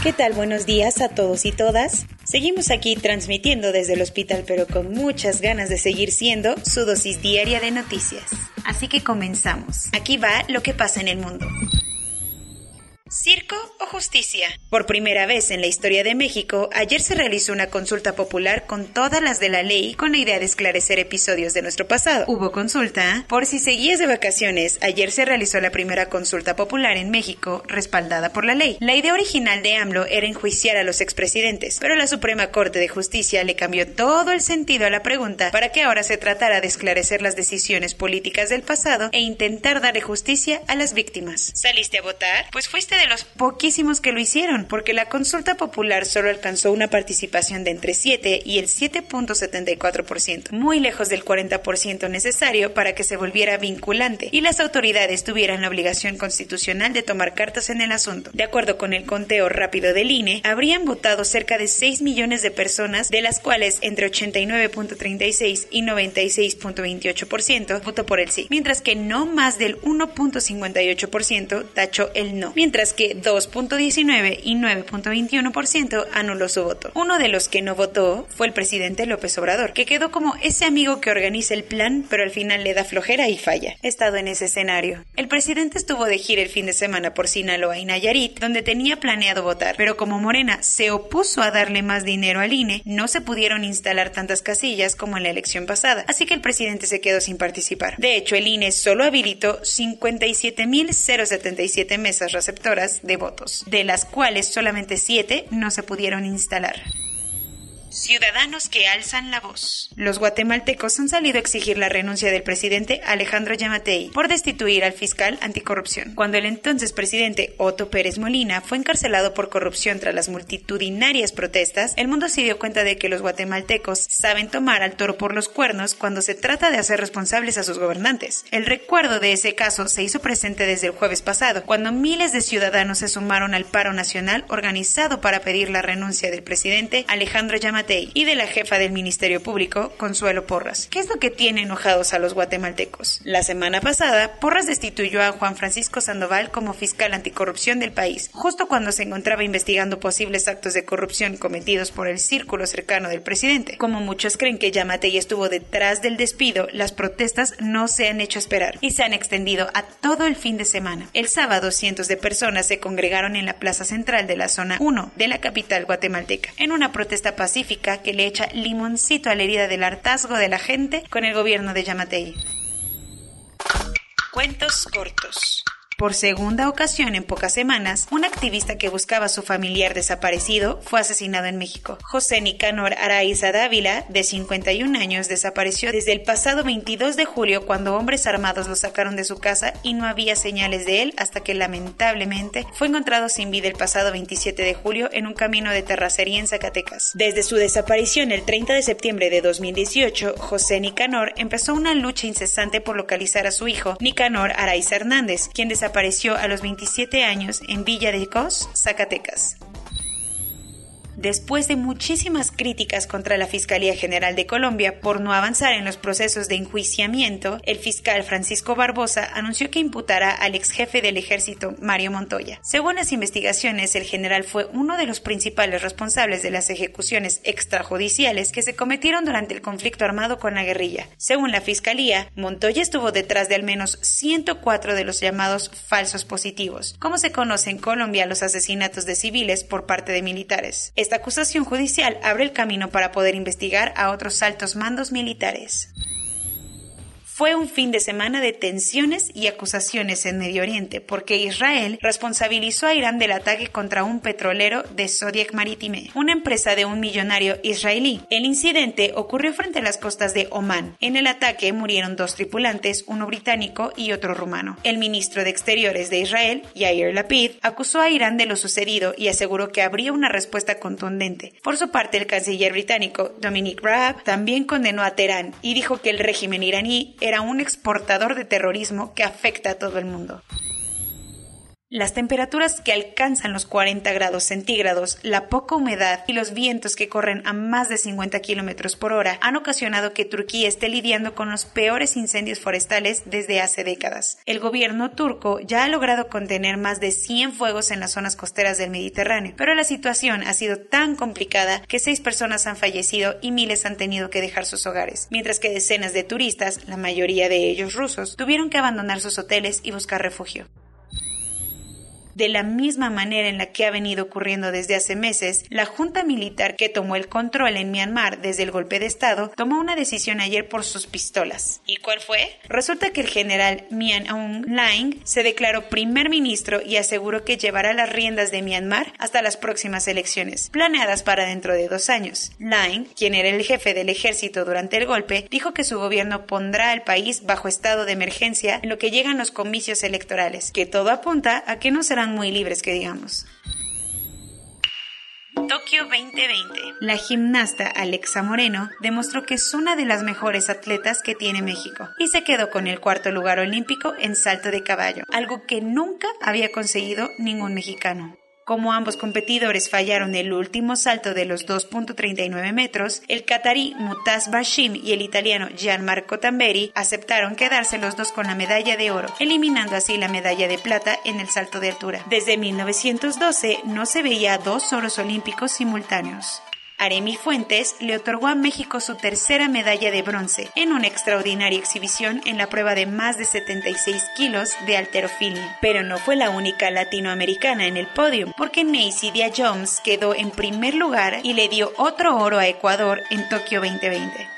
¿Qué tal? Buenos días a todos y todas. Seguimos aquí transmitiendo desde el hospital, pero con muchas ganas de seguir siendo su dosis diaria de noticias. Así que comenzamos. Aquí va lo que pasa en el mundo. ¿Circo o justicia? Por primera vez en la historia de México, ayer se realizó una consulta popular con todas las de la ley con la idea de esclarecer episodios de nuestro pasado. Hubo consulta. Por si seguías de vacaciones, ayer se realizó la primera consulta popular en México respaldada por la ley. La idea original de AMLO era enjuiciar a los expresidentes, pero la Suprema Corte de Justicia le cambió todo el sentido a la pregunta para que ahora se tratara de esclarecer las decisiones políticas del pasado e intentar darle justicia a las víctimas. ¿Saliste a votar? Pues fuiste de los poquísimos que lo hicieron, porque la consulta popular solo alcanzó una participación de entre 7 y el 7.74%, muy lejos del 40% necesario para que se volviera vinculante y las autoridades tuvieran la obligación constitucional de tomar cartas en el asunto. De acuerdo con el conteo rápido del INE, habrían votado cerca de 6 millones de personas, de las cuales entre 89.36 y 96.28% votó por el sí, mientras que no más del 1.58% tachó el no, mientras que 2.19 y 9.21% anuló su voto. Uno de los que no votó fue el presidente López Obrador, que quedó como ese amigo que organiza el plan, pero al final le da flojera y falla. He estado en ese escenario. El presidente estuvo de gira el fin de semana por Sinaloa y Nayarit, donde tenía planeado votar, pero como Morena se opuso a darle más dinero al INE, no se pudieron instalar tantas casillas como en la elección pasada, así que el presidente se quedó sin participar. De hecho, el INE solo habilitó 57.077 mesas receptoras de votos, de las cuales solamente 7 no se pudieron instalar. Ciudadanos que alzan la voz. Los guatemaltecos han salido a exigir la renuncia del presidente Alejandro Yamatei por destituir al fiscal anticorrupción. Cuando el entonces presidente Otto Pérez Molina fue encarcelado por corrupción tras las multitudinarias protestas, el mundo se dio cuenta de que los guatemaltecos saben tomar al toro por los cuernos cuando se trata de hacer responsables a sus gobernantes. El recuerdo de ese caso se hizo presente desde el jueves pasado, cuando miles de ciudadanos se sumaron al paro nacional organizado para pedir la renuncia del presidente Alejandro Yamatei y de la jefa del Ministerio Público, Consuelo Porras. ¿Qué es lo que tiene enojados a los guatemaltecos? La semana pasada, Porras destituyó a Juan Francisco Sandoval como fiscal anticorrupción del país, justo cuando se encontraba investigando posibles actos de corrupción cometidos por el círculo cercano del presidente. Como muchos creen que Yamatei estuvo detrás del despido, las protestas no se han hecho esperar y se han extendido a todo el fin de semana. El sábado, cientos de personas se congregaron en la plaza central de la zona 1 de la capital guatemalteca, en una protesta pacífica que le echa limoncito a la herida del hartazgo de la gente con el gobierno de Yamatei. Cuentos cortos. Por segunda ocasión en pocas semanas, un activista que buscaba a su familiar desaparecido fue asesinado en México. José Nicanor Araiza Dávila, de 51 años, desapareció desde el pasado 22 de julio cuando hombres armados lo sacaron de su casa y no había señales de él hasta que lamentablemente fue encontrado sin vida el pasado 27 de julio en un camino de terracería en Zacatecas. Desde su desaparición el 30 de septiembre de 2018, José Nicanor empezó una lucha incesante por localizar a su hijo, Nicanor Araiza Hernández, quien desapareció desapareció a los 27 años en Villa de Cos, Zacatecas. Después de muchísimas críticas contra la Fiscalía General de Colombia por no avanzar en los procesos de enjuiciamiento, el fiscal Francisco Barbosa anunció que imputará al ex jefe del ejército, Mario Montoya. Según las investigaciones, el general fue uno de los principales responsables de las ejecuciones extrajudiciales que se cometieron durante el conflicto armado con la guerrilla. Según la Fiscalía, Montoya estuvo detrás de al menos 104 de los llamados falsos positivos, como se conoce en Colombia los asesinatos de civiles por parte de militares. Esta acusación judicial abre el camino para poder investigar a otros altos mandos militares. Fue un fin de semana de tensiones y acusaciones en Medio Oriente, porque Israel responsabilizó a Irán del ataque contra un petrolero de Zodiac Maritime, una empresa de un millonario israelí. El incidente ocurrió frente a las costas de Omán. En el ataque murieron dos tripulantes, uno británico y otro rumano. El ministro de Exteriores de Israel, Yair Lapid, acusó a Irán de lo sucedido y aseguró que habría una respuesta contundente. Por su parte, el canciller británico, Dominic Raab, también condenó a Teherán y dijo que el régimen iraní un exportador de terrorismo que afecta a todo el mundo. Las temperaturas que alcanzan los 40 grados centígrados, la poca humedad y los vientos que corren a más de 50 kilómetros por hora han ocasionado que Turquía esté lidiando con los peores incendios forestales desde hace décadas. El gobierno turco ya ha logrado contener más de 100 fuegos en las zonas costeras del Mediterráneo, pero la situación ha sido tan complicada que seis personas han fallecido y miles han tenido que dejar sus hogares, mientras que decenas de turistas, la mayoría de ellos rusos, tuvieron que abandonar sus hoteles y buscar refugio. De la misma manera en la que ha venido ocurriendo desde hace meses, la junta militar que tomó el control en Myanmar desde el golpe de Estado tomó una decisión ayer por sus pistolas. ¿Y cuál fue? Resulta que el general Myan Aung Hlaing se declaró primer ministro y aseguró que llevará las riendas de Myanmar hasta las próximas elecciones, planeadas para dentro de dos años. Hlaing, quien era el jefe del ejército durante el golpe, dijo que su gobierno pondrá al país bajo estado de emergencia en lo que llegan los comicios electorales, que todo apunta a que no serán muy libres que digamos. Tokio 2020. La gimnasta Alexa Moreno demostró que es una de las mejores atletas que tiene México y se quedó con el cuarto lugar olímpico en salto de caballo, algo que nunca había conseguido ningún mexicano. Como ambos competidores fallaron el último salto de los 2.39 metros, el catarí Mutaz Bashim y el italiano Gianmarco Tamberi aceptaron quedarse los dos con la medalla de oro, eliminando así la medalla de plata en el salto de altura. Desde 1912 no se veía dos oros olímpicos simultáneos. Aremi Fuentes le otorgó a México su tercera medalla de bronce en una extraordinaria exhibición en la prueba de más de 76 kilos de alterofilia. Pero no fue la única latinoamericana en el podio, porque Dia Jones quedó en primer lugar y le dio otro oro a Ecuador en Tokio 2020.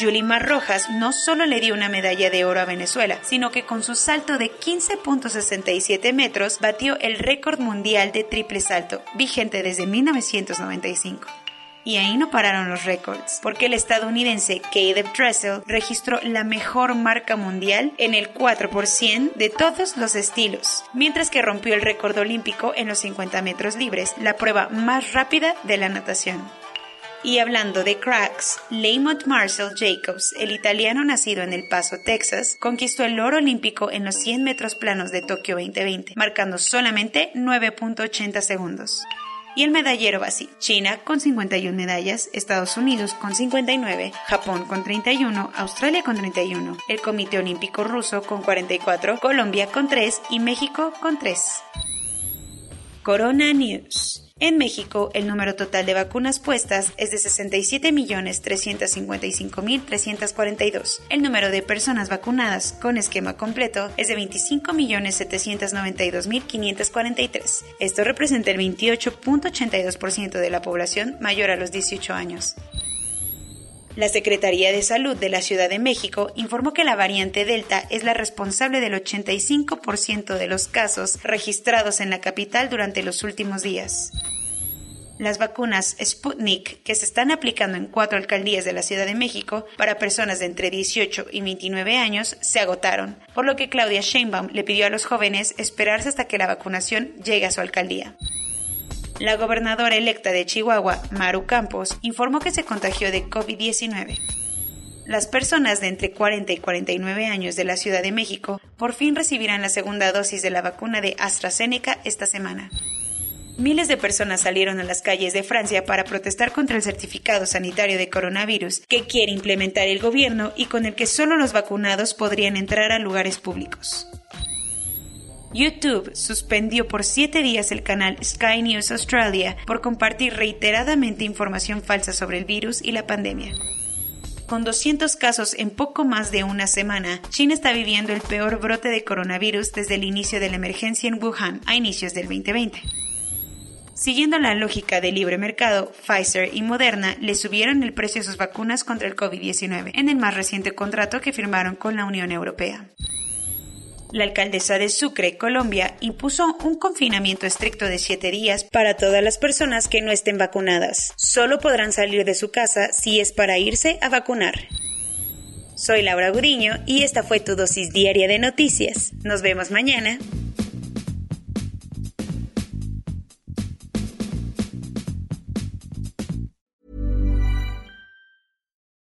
Yulimar Rojas no solo le dio una medalla de oro a Venezuela, sino que con su salto de 15.67 metros batió el récord mundial de triple salto, vigente desde 1995. Y ahí no pararon los récords, porque el estadounidense Caleb Dressel registró la mejor marca mundial en el 4% de todos los estilos, mientras que rompió el récord olímpico en los 50 metros libres, la prueba más rápida de la natación. Y hablando de cracks, Lamont Marcel Jacobs, el italiano nacido en El Paso, Texas, conquistó el oro olímpico en los 100 metros planos de Tokio 2020, marcando solamente 9.80 segundos y el medallero va así. China con 51 medallas, Estados Unidos con 59, Japón con 31, Australia con 31, el Comité Olímpico Ruso con 44, Colombia con 3 y México con 3. Corona News. En México, el número total de vacunas puestas es de 67.355.342. El número de personas vacunadas con esquema completo es de 25.792.543. Esto representa el 28.82% de la población mayor a los 18 años. La Secretaría de Salud de la Ciudad de México informó que la variante Delta es la responsable del 85% de los casos registrados en la capital durante los últimos días. Las vacunas Sputnik, que se están aplicando en cuatro alcaldías de la Ciudad de México para personas de entre 18 y 29 años, se agotaron, por lo que Claudia Sheinbaum le pidió a los jóvenes esperarse hasta que la vacunación llegue a su alcaldía. La gobernadora electa de Chihuahua, Maru Campos, informó que se contagió de COVID-19. Las personas de entre 40 y 49 años de la Ciudad de México por fin recibirán la segunda dosis de la vacuna de AstraZeneca esta semana. Miles de personas salieron a las calles de Francia para protestar contra el certificado sanitario de coronavirus que quiere implementar el gobierno y con el que solo los vacunados podrían entrar a lugares públicos. YouTube suspendió por siete días el canal Sky News Australia por compartir reiteradamente información falsa sobre el virus y la pandemia. Con 200 casos en poco más de una semana, China está viviendo el peor brote de coronavirus desde el inicio de la emergencia en Wuhan a inicios del 2020. Siguiendo la lógica del libre mercado, Pfizer y Moderna le subieron el precio de sus vacunas contra el COVID-19 en el más reciente contrato que firmaron con la Unión Europea. La alcaldesa de Sucre, Colombia, impuso un confinamiento estricto de siete días para todas las personas que no estén vacunadas. Solo podrán salir de su casa si es para irse a vacunar. Soy Laura Guriño y esta fue tu dosis diaria de noticias. Nos vemos mañana.